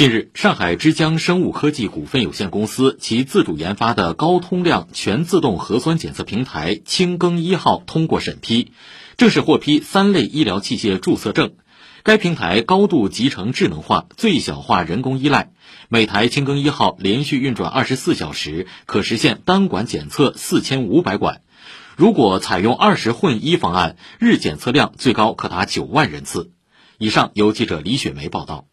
近日，上海之江生物科技股份有限公司其自主研发的高通量全自动核酸检测平台“清更一号”通过审批，正式获批三类医疗器械注册证。该平台高度集成智能化，最小化人工依赖。每台“清更一号”连续运转二十四小时，可实现单管检测四千五百管。如果采用二十混一方案，日检测量最高可达九万人次。以上由记者李雪梅报道。